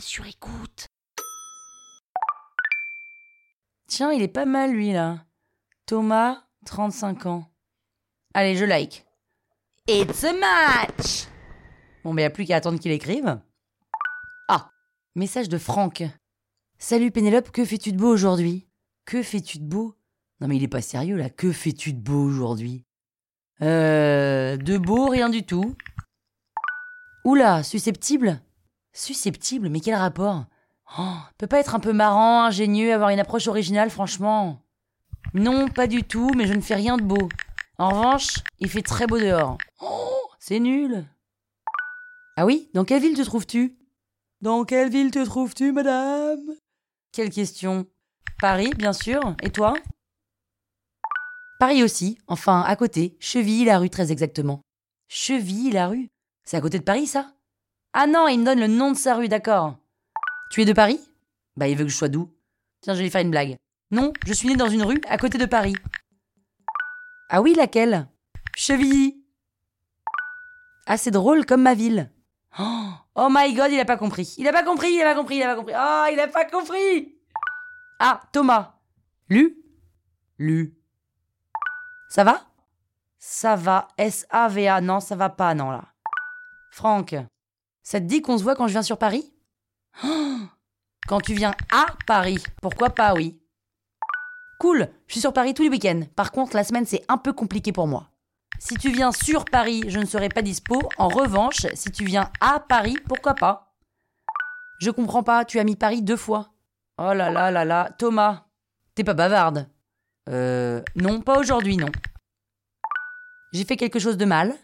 Sur écoute. Tiens, il est pas mal lui là. Thomas, 35 ans. Allez, je like. It's a match Bon, mais y a plus qu'à attendre qu'il écrive. Ah, message de Franck. Salut Pénélope, que fais-tu de beau aujourd'hui? Que fais-tu de beau? Non mais il est pas sérieux là, que fais-tu de beau aujourd'hui? Euh. De beau, rien du tout. Oula, susceptible? Susceptible, mais quel rapport? Oh, Peut pas être un peu marrant, ingénieux, avoir une approche originale, franchement. Non, pas du tout, mais je ne fais rien de beau. En revanche, il fait très beau dehors. Oh, c'est nul. Ah oui Dans quelle ville te trouves-tu? Dans quelle ville te trouves-tu, madame? Quelle question. Paris, bien sûr. Et toi? Paris aussi, enfin, à côté, Chevilly-la-Rue très exactement. Chevilly-la-Rue? C'est à côté de Paris, ça? Ah non, il me donne le nom de sa rue, d'accord. Tu es de Paris? Bah, il veut que je sois d'où? Tiens, je vais lui faire une blague. Non, je suis né dans une rue à côté de Paris. Ah oui, laquelle? Chevilly. Ah, c'est drôle comme ma ville. Oh, oh my god, il a pas compris. Il a pas compris, il a pas compris, il a pas compris. Oh, il a pas compris. Ah, Thomas. Lu? Lu. Ça va? Ça va. S-A-V-A. Non, ça va pas, non, là. Franck. Ça te dit qu'on se voit quand je viens sur Paris? Quand tu viens à Paris. Pourquoi pas, oui. Cool, je suis sur Paris tous les week-ends. Par contre, la semaine, c'est un peu compliqué pour moi. Si tu viens sur Paris, je ne serai pas dispo. En revanche, si tu viens à Paris, pourquoi pas? Je comprends pas, tu as mis Paris deux fois. Oh là là là là, Thomas, t'es pas bavarde Euh. Non, pas aujourd'hui, non. J'ai fait quelque chose de mal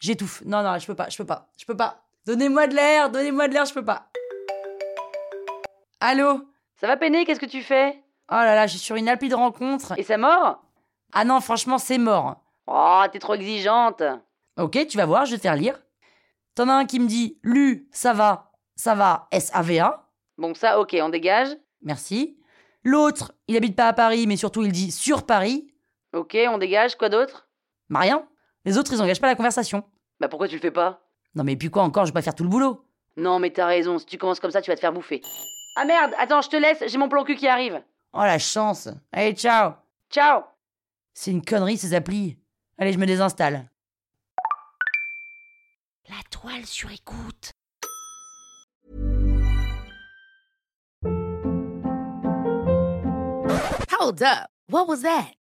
J'étouffe. Non, non, je peux pas, je peux pas, je peux pas. Donnez-moi de l'air, donnez-moi de l'air, je peux pas. Allô? Ça va peiner, qu'est-ce que tu fais? Oh là là, je suis sur une appli de rencontre. Et c'est mort Ah non, franchement, c'est mort. Oh, t'es trop exigeante. Ok, tu vas voir, je vais te faire lire. T'en as un qui me dit Lu, ça va, ça va, S-A-V-A. Bon, ça, ok, on dégage. Merci. L'autre, il habite pas à Paris, mais surtout il dit sur Paris. Ok, on dégage, quoi d'autre? Bah rien. Les autres, ils engagent pas la conversation. Bah pourquoi tu le fais pas? Non mais puis quoi encore, je vais pas faire tout le boulot. Non mais t'as raison, si tu commences comme ça, tu vas te faire bouffer. Ah merde, attends, je te laisse, j'ai mon plan cul qui arrive. Oh la chance. Allez, ciao. Ciao. C'est une connerie ces applis. Allez, je me désinstalle. La toile sur écoute. Hold up. What was that?